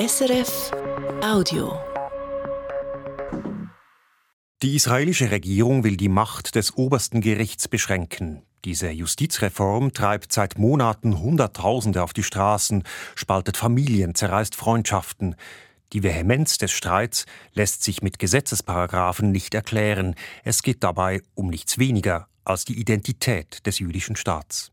SRF Audio. Die israelische Regierung will die Macht des obersten Gerichts beschränken. Diese Justizreform treibt seit Monaten Hunderttausende auf die Straßen, spaltet Familien, zerreißt Freundschaften. Die Vehemenz des Streits lässt sich mit Gesetzesparagraphen nicht erklären. Es geht dabei um nichts weniger als die Identität des jüdischen Staats.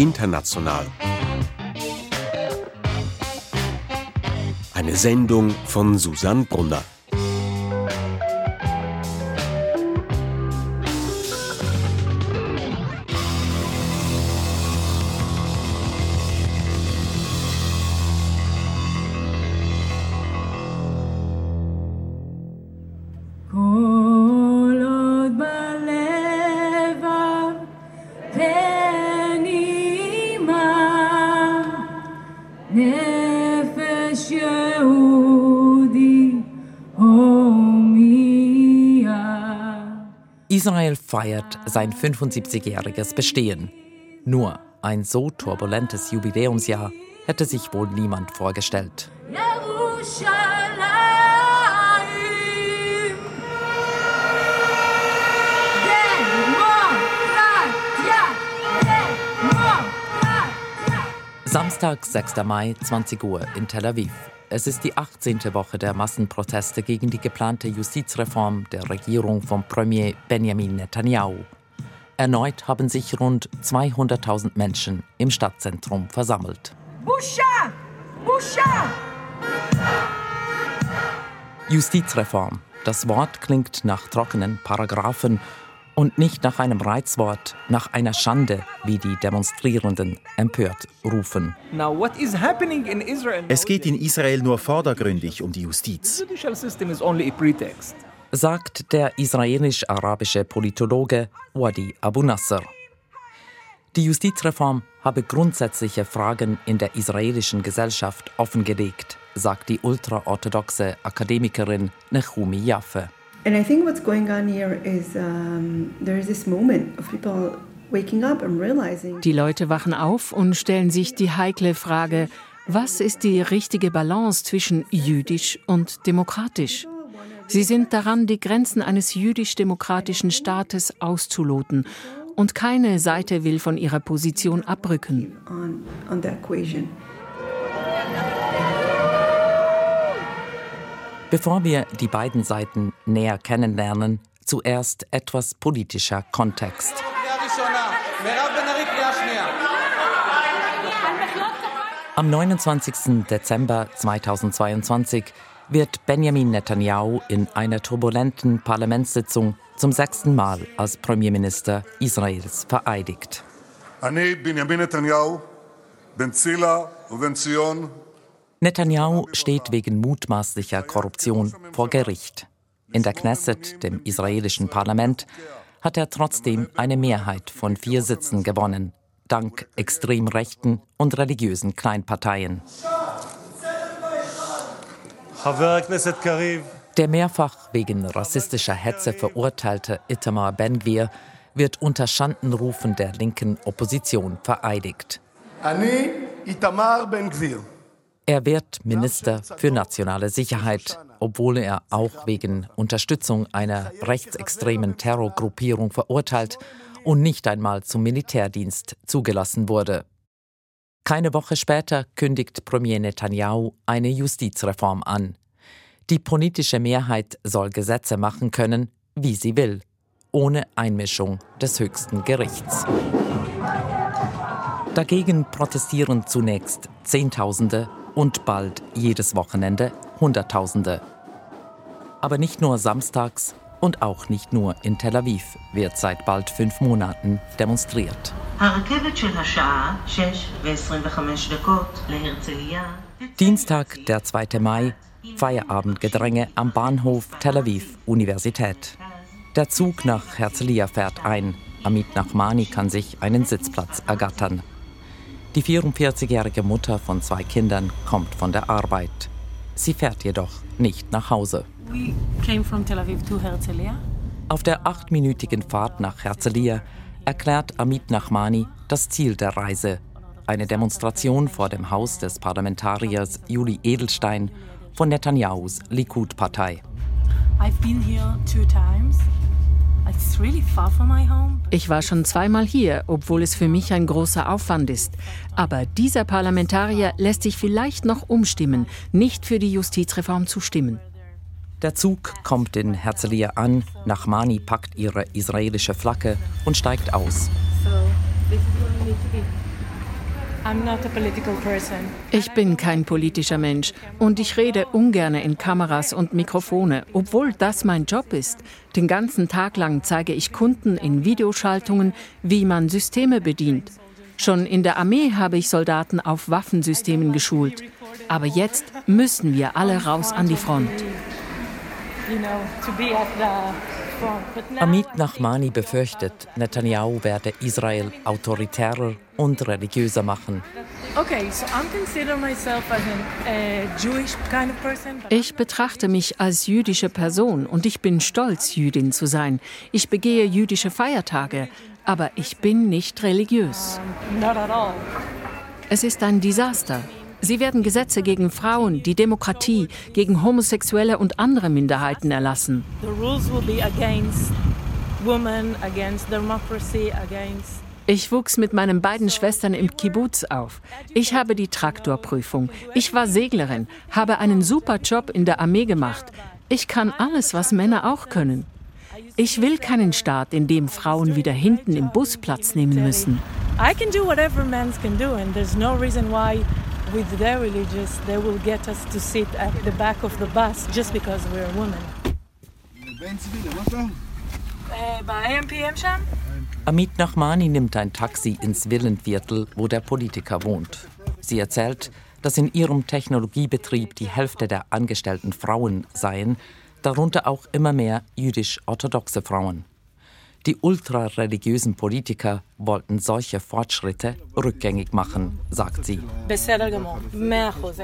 International. Eine Sendung von Susanne Brunner. Feiert sein 75-jähriges Bestehen. Nur ein so turbulentes Jubiläumsjahr hätte sich wohl niemand vorgestellt. Samstag, 6. Mai, 20 Uhr in Tel Aviv. Es ist die 18. Woche der Massenproteste gegen die geplante Justizreform der Regierung von Premier Benjamin Netanyahu. Erneut haben sich rund 200.000 Menschen im Stadtzentrum versammelt. Buscha! Buscha! Justizreform. Das Wort klingt nach trockenen Paragraphen und nicht nach einem Reizwort, nach einer Schande, wie die Demonstrierenden empört rufen. Es geht in Israel nur vordergründig um die Justiz. Sagt der israelisch-arabische Politologe Wadi Abu Nasser. Die Justizreform habe grundsätzliche Fragen in der israelischen Gesellschaft offengelegt, sagt die ultraorthodoxe Akademikerin Nechumi Jaffe. And I think what's going on here is um, there is this moment of people waking up and realizing. Die Leute wachen auf und stellen sich die heikle Frage, was ist die richtige Balance zwischen jüdisch und demokratisch? Sie sind daran, die Grenzen eines jüdisch-demokratischen Staates auszuloten und keine Seite will von ihrer Position abrücken. On, on Bevor wir die beiden Seiten näher kennenlernen, zuerst etwas politischer Kontext. Am 29. Dezember 2022 wird Benjamin Netanyahu in einer turbulenten Parlamentssitzung zum sechsten Mal als Premierminister Israels vereidigt. Ich, bin Benjamin Netanyahu, ben Zila und ben Zion, Netanyahu steht wegen mutmaßlicher Korruption vor Gericht. In der Knesset, dem israelischen Parlament, hat er trotzdem eine Mehrheit von vier Sitzen gewonnen, dank extrem rechten und religiösen Kleinparteien. Der mehrfach wegen rassistischer Hetze verurteilte Itamar Ben-Gvir wird unter Schandenrufen der linken Opposition vereidigt. Ani Itamar Ben-Gvir. Er wird Minister für nationale Sicherheit, obwohl er auch wegen Unterstützung einer rechtsextremen Terrorgruppierung verurteilt und nicht einmal zum Militärdienst zugelassen wurde. Keine Woche später kündigt Premier Netanyahu eine Justizreform an. Die politische Mehrheit soll Gesetze machen können, wie sie will, ohne Einmischung des höchsten Gerichts. Dagegen protestieren zunächst Zehntausende und bald jedes Wochenende Hunderttausende. Aber nicht nur samstags und auch nicht nur in Tel Aviv wird seit bald fünf Monaten demonstriert. Dienstag, der 2. Mai, Feierabendgedränge am Bahnhof Tel Aviv Universität. Der Zug nach Herzliya fährt ein. Amit Nachmani kann sich einen Sitzplatz ergattern. Die 44-jährige Mutter von zwei Kindern kommt von der Arbeit. Sie fährt jedoch nicht nach Hause. Tel Aviv Auf der achtminütigen Fahrt nach Herzliya erklärt Amit Nachmani das Ziel der Reise. Eine Demonstration vor dem Haus des Parlamentariers Juli Edelstein von Netanyahus Likud-Partei. Ich war schon zweimal hier, obwohl es für mich ein großer Aufwand ist. Aber dieser Parlamentarier lässt sich vielleicht noch umstimmen, nicht für die Justizreform zu stimmen. Der Zug kommt in Herzliya an, Nachmani packt ihre israelische Flagge und steigt aus. Ich bin kein politischer Mensch und ich rede ungern in Kameras und Mikrofone, obwohl das mein Job ist. Den ganzen Tag lang zeige ich Kunden in Videoschaltungen, wie man Systeme bedient. Schon in der Armee habe ich Soldaten auf Waffensystemen geschult. Aber jetzt müssen wir alle raus an die Front. Amit Nachmani befürchtet, Netanyahu werde Israel autoritärer und religiöser machen. Ich betrachte mich als jüdische Person und ich bin stolz, Jüdin zu sein. Ich begehe jüdische Feiertage, aber ich bin nicht religiös. Es ist ein Desaster. Sie werden Gesetze gegen Frauen, die Demokratie, gegen Homosexuelle und andere Minderheiten erlassen. Ich wuchs mit meinen beiden Schwestern im Kibbutz auf. Ich habe die Traktorprüfung. Ich war Seglerin, habe einen super Job in der Armee gemacht. Ich kann alles, was Männer auch können. Ich will keinen Staat, in dem Frauen wieder hinten im Bus Platz nehmen müssen. I can do whatever men can do and there's no reason why with their religious, they will get us to sit at the back of the bus just because we're women. Amit Nachmani nimmt ein Taxi ins Villenviertel, wo der Politiker wohnt. Sie erzählt, dass in ihrem Technologiebetrieb die Hälfte der angestellten Frauen seien, darunter auch immer mehr jüdisch-orthodoxe Frauen. Die ultrareligiösen Politiker wollten solche Fortschritte rückgängig machen, sagt sie.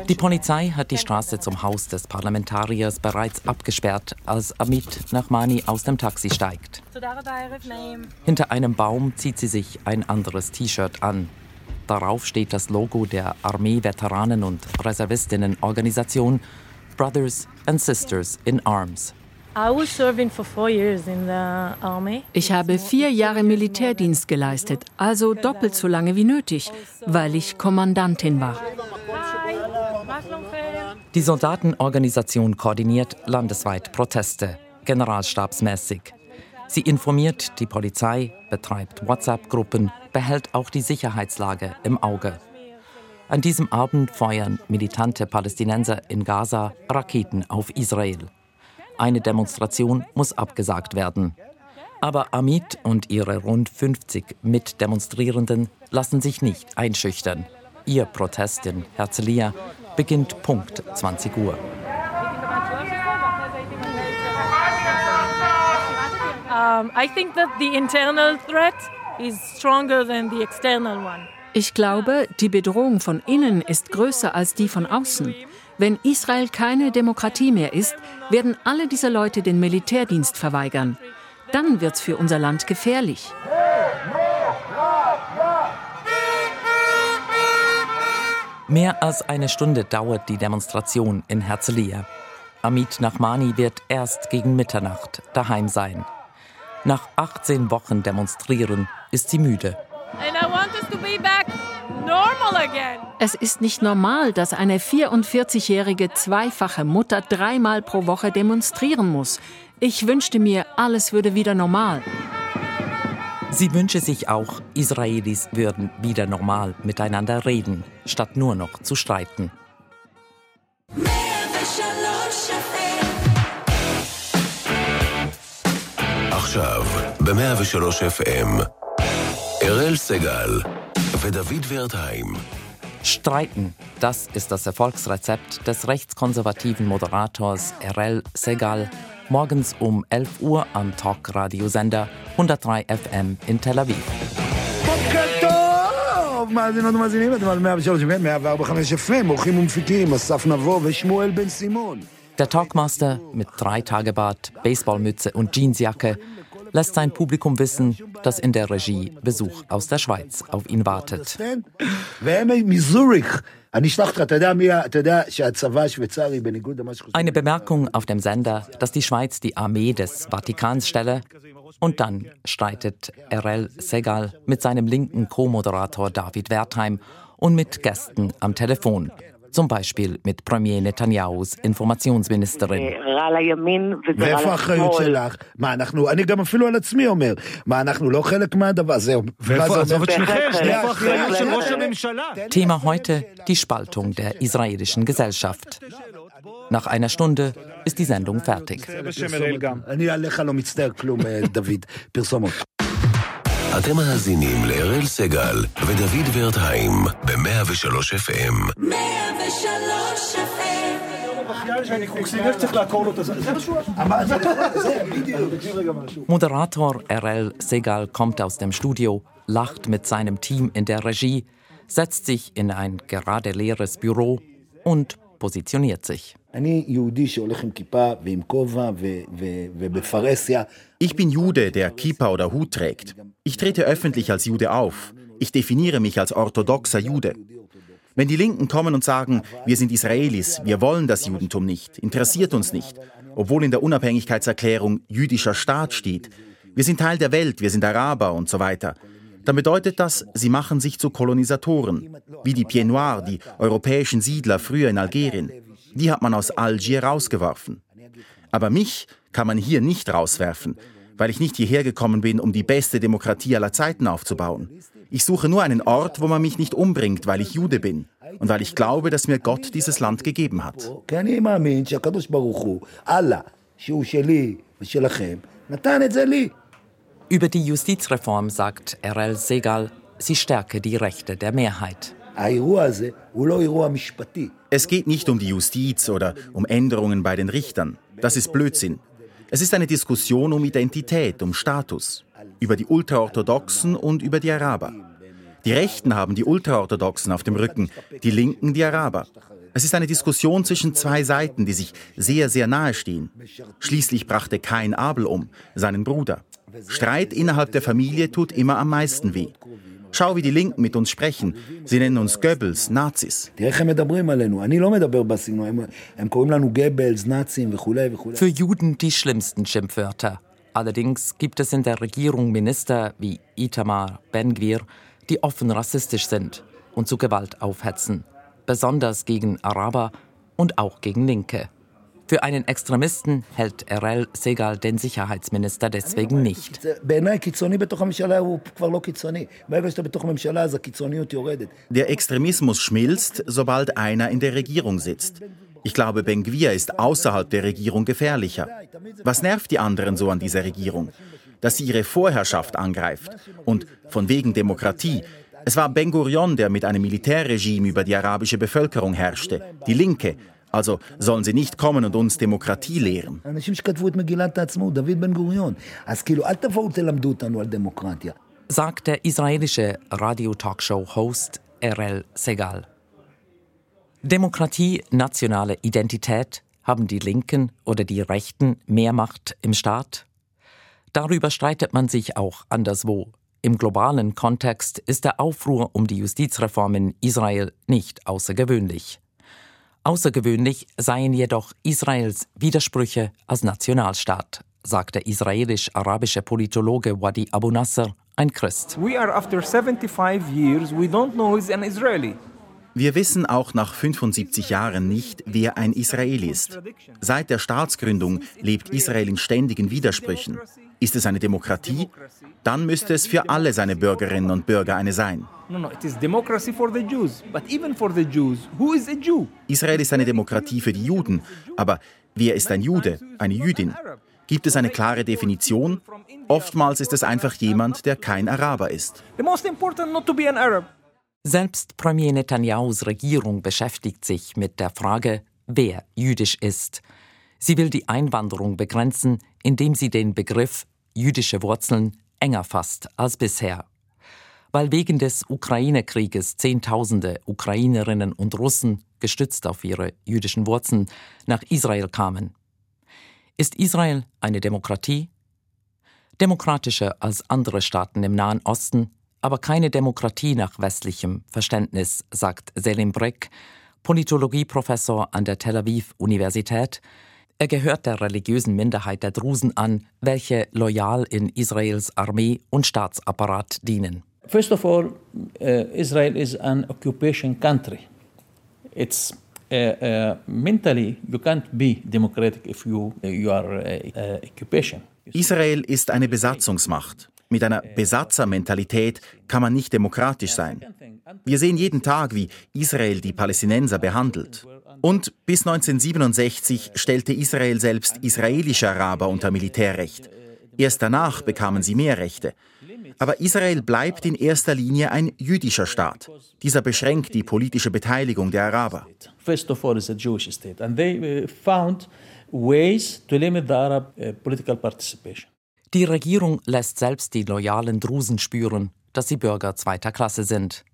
Die Polizei hat die Straße zum Haus des Parlamentariers bereits abgesperrt, als Amit Nachmani aus dem Taxi steigt. Hinter einem Baum zieht sie sich ein anderes T-Shirt an. Darauf steht das Logo der Armee-Veteranen- und Reservistinnen-Organisation Brothers and Sisters in Arms. Ich habe vier Jahre Militärdienst geleistet, also doppelt so lange wie nötig, weil ich Kommandantin war. Die Soldatenorganisation koordiniert landesweit Proteste, generalstabsmäßig. Sie informiert die Polizei, betreibt WhatsApp-Gruppen, behält auch die Sicherheitslage im Auge. An diesem Abend feuern militante Palästinenser in Gaza Raketen auf Israel. Eine Demonstration muss abgesagt werden. Aber Amit und ihre rund 50 Mitdemonstrierenden lassen sich nicht einschüchtern. Ihr Protest in Herzliya beginnt Punkt 20 Uhr. Ich glaube, die Bedrohung von innen ist größer als die von außen. Wenn Israel keine Demokratie mehr ist, werden alle diese Leute den Militärdienst verweigern. Dann wird's für unser Land gefährlich. Mehr als eine Stunde dauert die Demonstration in Herzliya. Amit Nachmani wird erst gegen Mitternacht daheim sein. Nach 18 Wochen demonstrieren ist sie müde. And I want us to be back es ist nicht normal, dass eine 44-jährige zweifache Mutter dreimal pro Woche demonstrieren muss. Ich wünschte mir, alles würde wieder normal. Sie wünsche sich auch, Israelis würden wieder normal miteinander reden, statt nur noch zu streiten. עכשיו, ב-103 FM, אראל סגל ודוד ורטהיים. Streiten, das ist das Erfolgsrezept des rechtskonservativen Moderators Erel Segal, morgens um 11 Uhr am Talk-Radiosender 103 FM in Tel Aviv. מאזינות ומאזינים, אתם על 103 145 FM, אורחים ומפיקים, אסף נבו ושמואל בן סימון. Der Talkmaster mit drei Tagebart, Baseballmütze und Jeansjacke lässt sein Publikum wissen, dass in der Regie Besuch aus der Schweiz auf ihn wartet. Eine Bemerkung auf dem Sender, dass die Schweiz die Armee des Vatikans stelle. Und dann streitet RL Segal mit seinem linken Co-Moderator David Wertheim und mit Gästen am Telefon. zum Beispiel mit Premier Netanyahus Informationsministerin. ואיפה האחריות שלך? מה אנחנו, אני גם אפילו על עצמי אומר, מה אנחנו לא חלק מהדבר, זהו. Thema heute die Spaltung der israelischen Gesellschaft. Nach einer Stunde ist die Sendung fertig. אתם מאזינים לאראל סגל ודוד ורטהיים ב-103 FM. 103 Moderator RL Segal kommt aus dem Studio, lacht mit seinem Team in der Regie, setzt sich in ein gerade leeres Büro und positioniert sich. Ich bin Jude, der Kippa oder Hut trägt. Ich trete öffentlich als Jude auf. Ich definiere mich als orthodoxer Jude. Wenn die Linken kommen und sagen, wir sind Israelis, wir wollen das Judentum nicht, interessiert uns nicht, obwohl in der Unabhängigkeitserklärung jüdischer Staat steht, wir sind Teil der Welt, wir sind Araber und so weiter, dann bedeutet das, sie machen sich zu Kolonisatoren, wie die Pieds Noirs, die europäischen Siedler früher in Algerien. Die hat man aus Algier rausgeworfen. Aber mich kann man hier nicht rauswerfen, weil ich nicht hierher gekommen bin, um die beste Demokratie aller Zeiten aufzubauen. Ich suche nur einen Ort, wo man mich nicht umbringt, weil ich Jude bin und weil ich glaube, dass mir Gott dieses Land gegeben hat. Über die Justizreform sagt RL Segal, sie stärke die Rechte der Mehrheit. Es geht nicht um die Justiz oder um Änderungen bei den Richtern. Das ist Blödsinn. Es ist eine Diskussion um Identität, um Status, über die Ultraorthodoxen und über die Araber. Die Rechten haben die Ultraorthodoxen auf dem Rücken, die Linken die Araber. Es ist eine Diskussion zwischen zwei Seiten, die sich sehr, sehr nahe stehen. Schließlich brachte Kain Abel um, seinen Bruder. Streit innerhalb der Familie tut immer am meisten weh. Schau, wie die Linken mit uns sprechen. Sie nennen uns Goebbels, Nazis. Für Juden die schlimmsten Schimpfwörter. Allerdings gibt es in der Regierung Minister wie Itamar Ben-Gvir, die offen rassistisch sind und zu Gewalt aufhetzen, besonders gegen Araber und auch gegen Linke. Für einen Extremisten hält RL Segal den Sicherheitsminister deswegen nicht. Der Extremismus schmilzt, sobald einer in der Regierung sitzt. Ich glaube, Ben-Gvir ist außerhalb der Regierung gefährlicher. Was nervt die anderen so an dieser Regierung? Dass sie ihre Vorherrschaft angreift. Und von wegen Demokratie. Es war Ben Gurion, der mit einem Militärregime über die arabische Bevölkerung herrschte. Die Linke, also sollen sie nicht kommen und uns Demokratie lehren. Sagt der israelische Radio-Talkshow-Host RL Segal. Demokratie, nationale Identität, haben die Linken oder die Rechten mehr Macht im Staat? Darüber streitet man sich auch anderswo. Im globalen Kontext ist der Aufruhr um die Justizreform in Israel nicht außergewöhnlich. Außergewöhnlich seien jedoch Israels Widersprüche als Nationalstaat, sagt der israelisch-arabische Politologe Wadi Abu Nasser, ein Christ. We are after 75 years, we don't know who's an Israeli. Wir wissen auch nach 75 Jahren nicht, wer ein Israeli ist. Seit der Staatsgründung lebt Israel in ständigen Widersprüchen. Ist es eine Demokratie? Dann müsste es für alle seine Bürgerinnen und Bürger eine sein. Israel ist eine Demokratie für die Juden, aber wer ist ein Jude, eine Jüdin? Gibt es eine klare Definition? Oftmals ist es einfach jemand, der kein Araber ist. Selbst Premier Netanyahus Regierung beschäftigt sich mit der Frage, wer jüdisch ist. Sie will die Einwanderung begrenzen, indem sie den Begriff jüdische Wurzeln enger fasst als bisher. Weil wegen des Ukraine-Krieges Zehntausende Ukrainerinnen und Russen, gestützt auf ihre jüdischen Wurzeln, nach Israel kamen. Ist Israel eine Demokratie? Demokratischer als andere Staaten im Nahen Osten, aber keine Demokratie nach westlichem Verständnis, sagt Selim Brek, Politologieprofessor an der Tel Aviv Universität. Er gehört der religiösen Minderheit der Drusen an, welche loyal in Israels Armee und Staatsapparat dienen. First of all, uh, Israel is an occupation country. It's uh, uh, mentally you can't be democratic if you you are uh, occupation. Israel ist eine Besatzungsmacht. Mit einer Besatzermentalität kann man nicht demokratisch sein. Wir sehen jeden Tag, wie Israel die Palästinenser behandelt. Und bis 1967 stellte Israel selbst israelische Araber unter Militärrecht. Erst danach bekamen sie mehr Rechte. Aber Israel bleibt in erster Linie ein jüdischer Staat. Dieser beschränkt die politische Beteiligung der Araber. First of all, it's a Jewish state, and they uh, found ways to limit the Arab uh, political participation. Die Regierung lässt selbst die loyalen Drusen spüren, dass sie Bürger zweiter Klasse sind.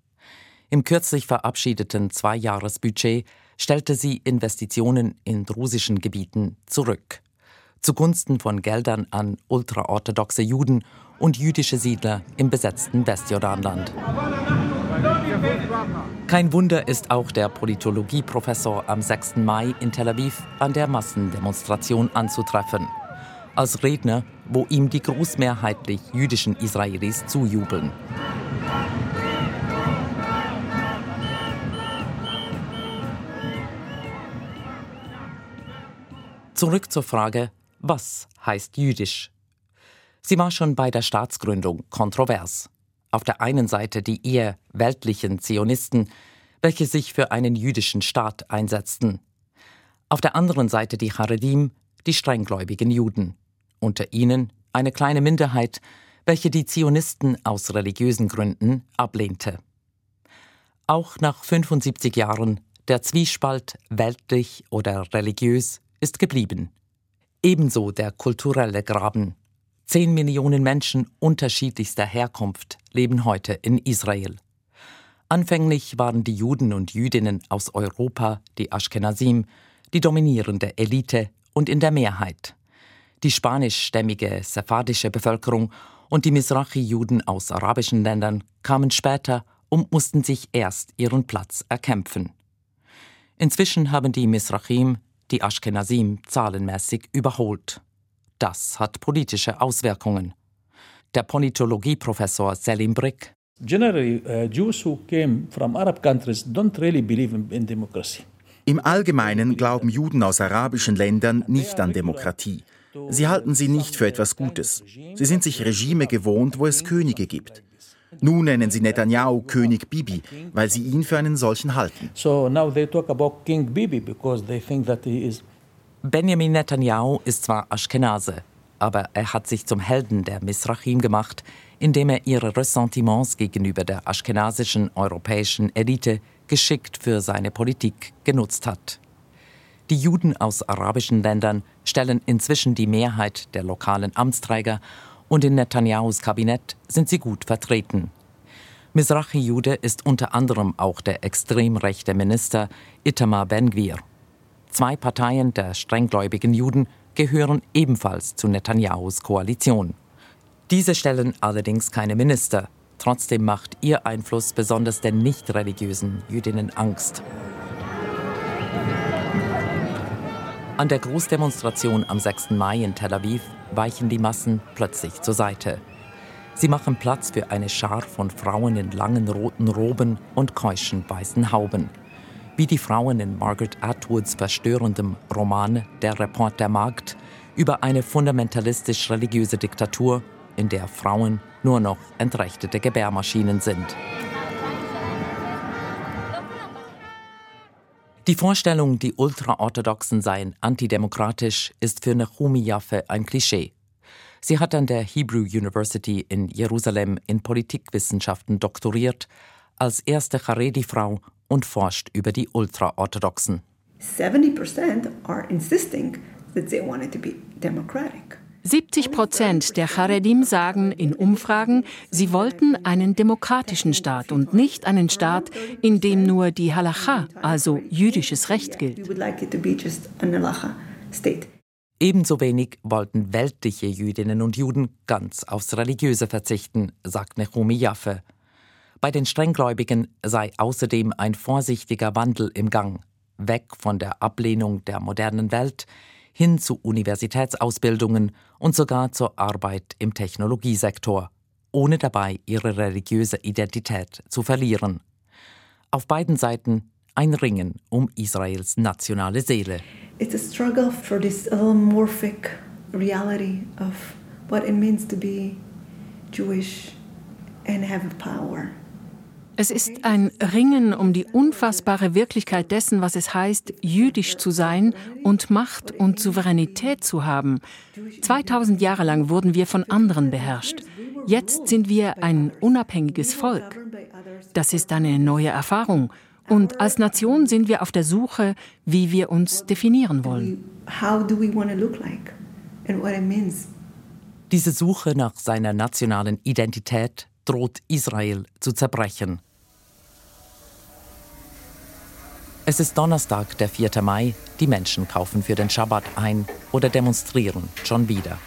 Im kürzlich verabschiedeten Zweijahresbudget stellte sie Investitionen in drusischen Gebieten zurück. Zugunsten von Geldern an ultraorthodoxe Juden und jüdische Siedler im besetzten Westjordanland. Kein Wunder ist auch der Politologieprofessor am 6. Mai in Tel Aviv an der Massendemonstration anzutreffen als Redner, wo ihm die großmehrheitlich jüdischen Israelis zujubeln. Zurück zur Frage, was heißt jüdisch? Sie war schon bei der Staatsgründung kontrovers. Auf der einen Seite die eher weltlichen Zionisten, welche sich für einen jüdischen Staat einsetzten. Auf der anderen Seite die Haredim, die strenggläubigen Juden unter ihnen eine kleine Minderheit, welche die Zionisten aus religiösen Gründen ablehnte. Auch nach 75 Jahren der Zwiespalt weltlich oder religiös ist geblieben. Ebenso der kulturelle Graben. Zehn Millionen Menschen unterschiedlichster Herkunft leben heute in Israel. Anfänglich waren die Juden und Jüdinnen aus Europa, die Ashkenazim, die dominierende Elite und in der Mehrheit die spanischstämmige sephardische Bevölkerung und die Mizrachi-Juden aus arabischen Ländern kamen später und mussten sich erst ihren Platz erkämpfen. Inzwischen haben die Mizrachim die Ashkenazim zahlenmäßig überholt. Das hat politische Auswirkungen. Der Politologieprofessor Selim Brick. Generally, uh, Jews who came from Arab countries don't really believe in, in democracy. Im Allgemeinen glauben Juden aus arabischen Ländern nicht an Demokratie. Sie halten sie nicht für etwas Gutes. Sie sind sich Regime gewohnt, wo es Könige gibt. Nun nennen sie Netanyahu König Bibi, weil sie ihn für einen solchen halten. Benjamin Netanyahu ist zwar Ashkenase, aber er hat sich zum Helden der Misrachim gemacht, indem er ihre Ressentiments gegenüber der aschkenasischen europäischen Elite geschickt für seine Politik genutzt hat. Die Juden aus arabischen Ländern stellen inzwischen die Mehrheit der lokalen Amtsträger und in Netanyahus Kabinett sind sie gut vertreten. Mizrachi-Jude ist unter anderem auch der extrem rechte Minister Itamar Ben-Gvir. Zwei Parteien der strenggläubigen Juden gehören ebenfalls zu Netanyahus Koalition. Diese stellen allerdings keine Minister. Trotzdem macht ihr Einfluss besonders den nicht religiösen Jüdinnen Angst. An der Großdemonstration am 6. Mai in Tel Aviv weichen die Massen plötzlich zur Seite. Sie machen Platz für eine Schar von Frauen in langen roten Roben und keuschen weißen Hauben. Wie die Frauen in Margaret Atwoods verstörendem Roman Der Report der Magd über eine fundamentalistisch-religiöse Diktatur, in der Frauen nur noch entrechtete Gebärmaschinen sind. Die Vorstellung, die Ultraorthodoxen seien antidemokratisch, ist für Nahumi Jaffe ein Klischee. Sie hat an der Hebrew University in Jerusalem in Politikwissenschaften doktoriert, als erste Haredi-Frau und forscht über die Ultraorthodoxen. 70% are insisting that they wanted to be democratic. 70 Prozent der Charedim sagen in Umfragen, sie wollten einen demokratischen Staat und nicht einen Staat, in dem nur die Halacha, also jüdisches Recht gilt. Ebenso wenig wollten weltliche Jüdinnen und Juden ganz aufs Religiöse verzichten, sagt Nechumi Jaffe. Bei den Strenggläubigen sei außerdem ein vorsichtiger Wandel im Gang, weg von der Ablehnung der modernen Welt hin zu Universitätsausbildungen und sogar zur Arbeit im Technologiesektor, ohne dabei ihre religiöse Identität zu verlieren. Auf beiden Seiten ein Ringen um Israels nationale Seele. It's a struggle for this alomorphic reality of what it means to be Jewish and have power. Es ist ein Ringen um die unfassbare Wirklichkeit dessen, was es heißt, jüdisch zu sein und Macht und Souveränität zu haben. 2000 Jahre lang wurden wir von anderen beherrscht. Jetzt sind wir ein unabhängiges Volk. Das ist eine neue Erfahrung und als Nation sind wir auf der Suche, wie wir uns definieren wollen. Diese Suche nach seiner nationalen Identität droht Israel zu zerbrechen. Es ist Donnerstag, der 4. Mai. Die Menschen kaufen für den Schabbat ein oder demonstrieren schon wieder.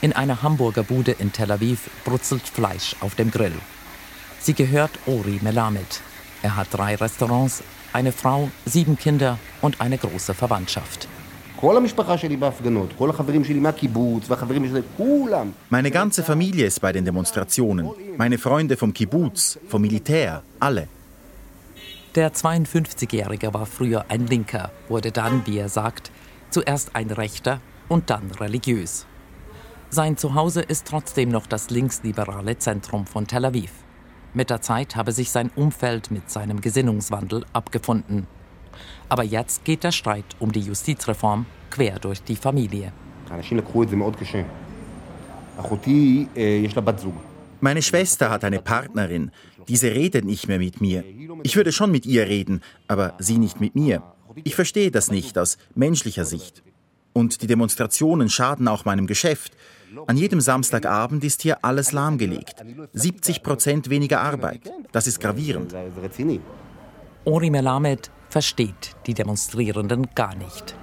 In einer Hamburger Bude in Tel Aviv brutzelt Fleisch auf dem Grill. Sie gehört Ori Melamed, er hat drei Restaurants, eine Frau, sieben Kinder und eine große Verwandtschaft. Meine ganze Familie ist bei den Demonstrationen. Meine Freunde vom Kibbutz, vom Militär, alle. Der 52-Jährige war früher ein Linker, wurde dann, wie er sagt, zuerst ein Rechter und dann religiös. Sein Zuhause ist trotzdem noch das linksliberale Zentrum von Tel Aviv. Mit der Zeit habe sich sein Umfeld mit seinem Gesinnungswandel abgefunden. Aber jetzt geht der Streit um die Justizreform quer durch die Familie. Meine Schwester hat eine Partnerin. Diese redet nicht mehr mit mir. Ich würde schon mit ihr reden, aber sie nicht mit mir. Ich verstehe das nicht aus menschlicher Sicht. Und die Demonstrationen schaden auch meinem Geschäft. An jedem Samstagabend ist hier alles lahmgelegt. 70 Prozent weniger Arbeit. Das ist gravierend. Ori Melamed versteht die Demonstrierenden gar nicht.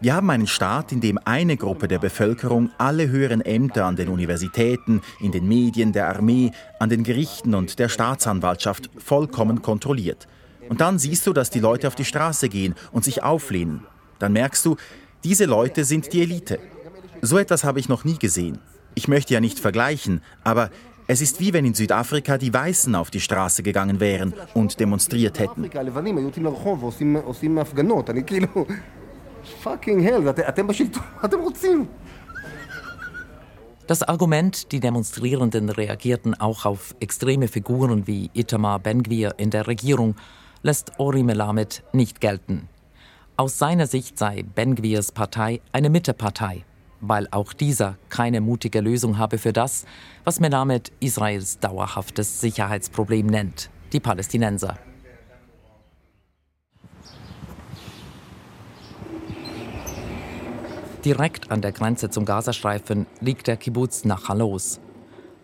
Wir haben einen Staat, in dem eine Gruppe der Bevölkerung alle höheren Ämter an den Universitäten, in den Medien, der Armee, an den Gerichten und der Staatsanwaltschaft vollkommen kontrolliert. Und dann siehst du, dass die Leute auf die Straße gehen und sich auflehnen. Dann merkst du, diese Leute sind die Elite. So etwas habe ich noch nie gesehen. Ich möchte ja nicht vergleichen, aber es ist wie wenn in Südafrika die Weißen auf die Straße gegangen wären und demonstriert hätten. Das Argument, die Demonstrierenden reagierten auch auf extreme Figuren wie Itamar Ben-Gvir in der Regierung, lässt Ori Melamed nicht gelten. Aus seiner Sicht sei Ben-Gvirs Partei eine Mittepartei, weil auch dieser keine mutige Lösung habe für das, was Melamed Israels dauerhaftes Sicherheitsproblem nennt, die Palästinenser. Direkt an der Grenze zum Gazastreifen liegt der Kibbutz Nachalos.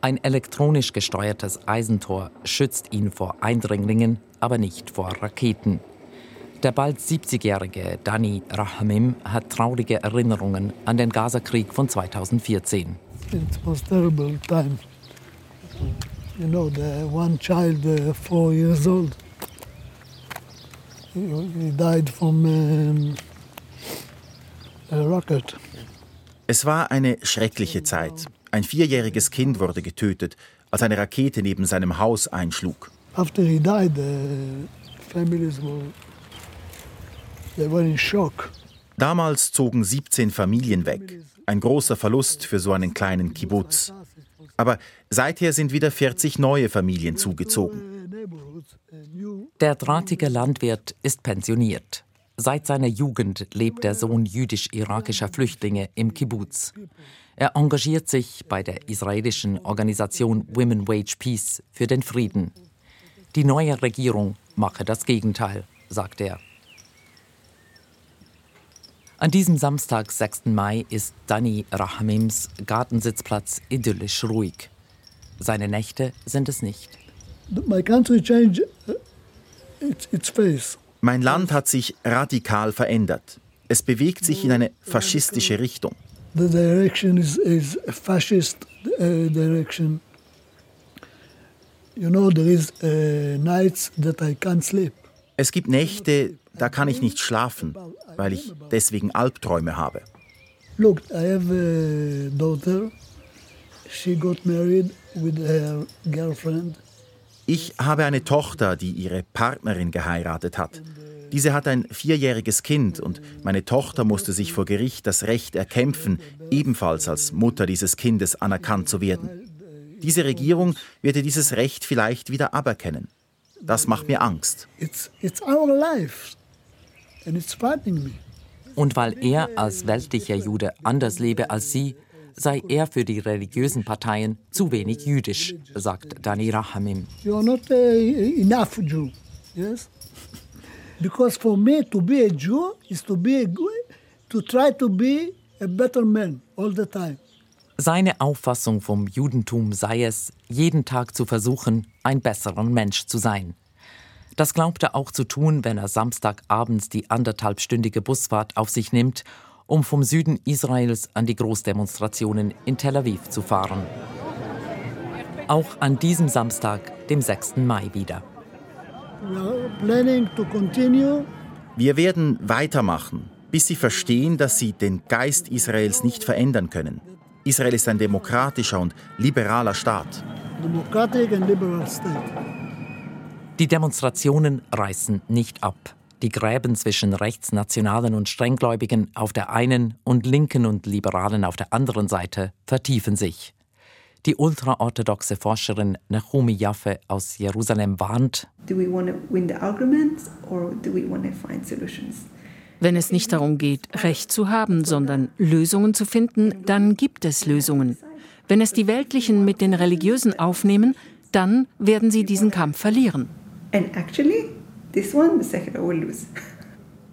Ein elektronisch gesteuertes Eisentor schützt ihn vor Eindringlingen, aber nicht vor Raketen. Der bald 70-jährige Dani Rahmim hat traurige Erinnerungen an den Gazakrieg von 2014. It was terrible time. You know, the one child, uh, four years old, he died from um, a rocket. Es war eine schreckliche Zeit. Ein vierjähriges Kind wurde getötet, als eine Rakete neben seinem Haus einschlug. After he died, the families were Damals zogen 17 Familien weg. Ein großer Verlust für so einen kleinen Kibbutz. Aber seither sind wieder 40 neue Familien zugezogen. Der drahtige Landwirt ist pensioniert. Seit seiner Jugend lebt der Sohn jüdisch-irakischer Flüchtlinge im Kibbutz. Er engagiert sich bei der israelischen Organisation Women Wage Peace für den Frieden. Die neue Regierung mache das Gegenteil, sagt er. An diesem Samstag, 6. Mai, ist Dani Rahmims Gartensitzplatz idyllisch ruhig. Seine Nächte sind es nicht. My country changed uh, its, its face. Mein Land hat sich radikal verändert. Es bewegt sich in eine faschistische Richtung. The direction is, is fascist uh, direction. You know, there is uh, nights that I can't sleep. Es gibt Nächte, da kann ich nicht schlafen, weil ich deswegen Albträume habe. Look, I have a daughter. She got married with her girlfriend. Ich habe eine Tochter, die ihre Partnerin geheiratet hat. Diese hat ein vierjähriges Kind und meine Tochter musste sich vor Gericht das Recht erkämpfen, ebenfalls als Mutter dieses Kindes anerkannt zu werden. Diese Regierung wird ihr dieses Recht vielleicht wieder aberkennen. Das macht mir Angst. It's, it's our life. Und weil er als weltlicher Jude anders lebe als sie, sei er für die religiösen Parteien zu wenig jüdisch, sagt Dani Rahamim. You are not uh, enough Jew, yes? Because for me to be a Jew is to be a good, to try to be a better man all the time. Seine Auffassung vom Judentum sei es, jeden Tag zu versuchen, ein besserer Mensch zu sein. Das glaubt er auch zu tun, wenn er Samstagabends die anderthalbstündige Busfahrt auf sich nimmt, um vom Süden Israels an die Großdemonstrationen in Tel Aviv zu fahren. Auch an diesem Samstag, dem 6. Mai wieder. Wir werden weitermachen, bis sie verstehen, dass sie den Geist Israels nicht verändern können. Israel ist ein demokratischer und liberaler Staat. Die Demonstrationen reißen nicht ab. Die Gräben zwischen Rechtsnationalen und Strenggläubigen auf der einen und Linken und Liberalen auf der anderen Seite vertiefen sich. Die ultraorthodoxe Forscherin Naomi Jaffe aus Jerusalem warnt, Do we want to win the arguments or do we want to find solutions? Wenn es nicht darum geht, Recht zu haben, sondern Lösungen zu finden, dann gibt es Lösungen. Wenn es die Weltlichen mit den Religiösen aufnehmen, dann werden sie diesen Kampf verlieren.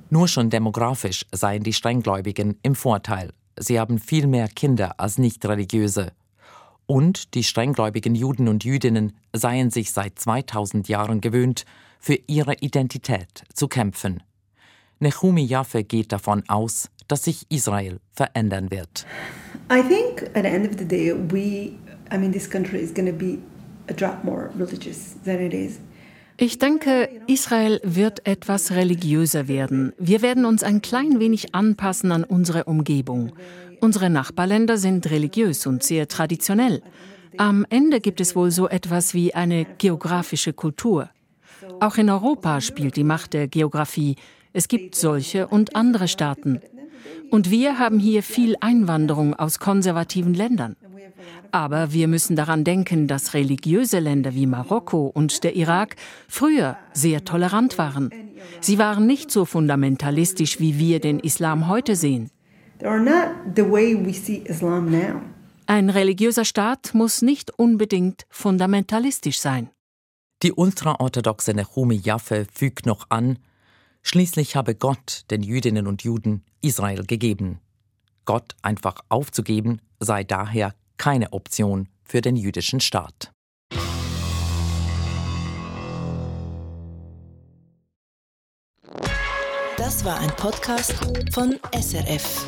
Nur schon demografisch seien die Strenggläubigen im Vorteil. Sie haben viel mehr Kinder als Nicht-Religiöse. Und die strenggläubigen Juden und Jüdinnen seien sich seit 2000 Jahren gewöhnt, für ihre Identität zu kämpfen. Nechumi Jaffe geht davon aus, dass sich Israel verändern wird. I think at the end of the day, we, I mean, this country is going to be a drop more religious than it is. Ich denke, Israel wird etwas religiöser werden. Wir werden uns ein klein wenig anpassen an unsere Umgebung. Unsere Nachbarländer sind religiös und sehr traditionell. Am Ende gibt es wohl so etwas wie eine geografische Kultur. Auch in Europa spielt die Macht der Geografie es gibt solche und andere Staaten. Und wir haben hier viel Einwanderung aus konservativen Ländern. Aber wir müssen daran denken, dass religiöse Länder wie Marokko und der Irak früher sehr tolerant waren. Sie waren nicht so fundamentalistisch, wie wir den Islam heute sehen. Ein religiöser Staat muss nicht unbedingt fundamentalistisch sein. Die ultraorthodoxe Nehumi Jaffe fügt noch an, Schließlich habe Gott den Jüdinnen und Juden Israel gegeben. Gott einfach aufzugeben sei daher keine Option für den jüdischen Staat. Das war ein Podcast von SRF.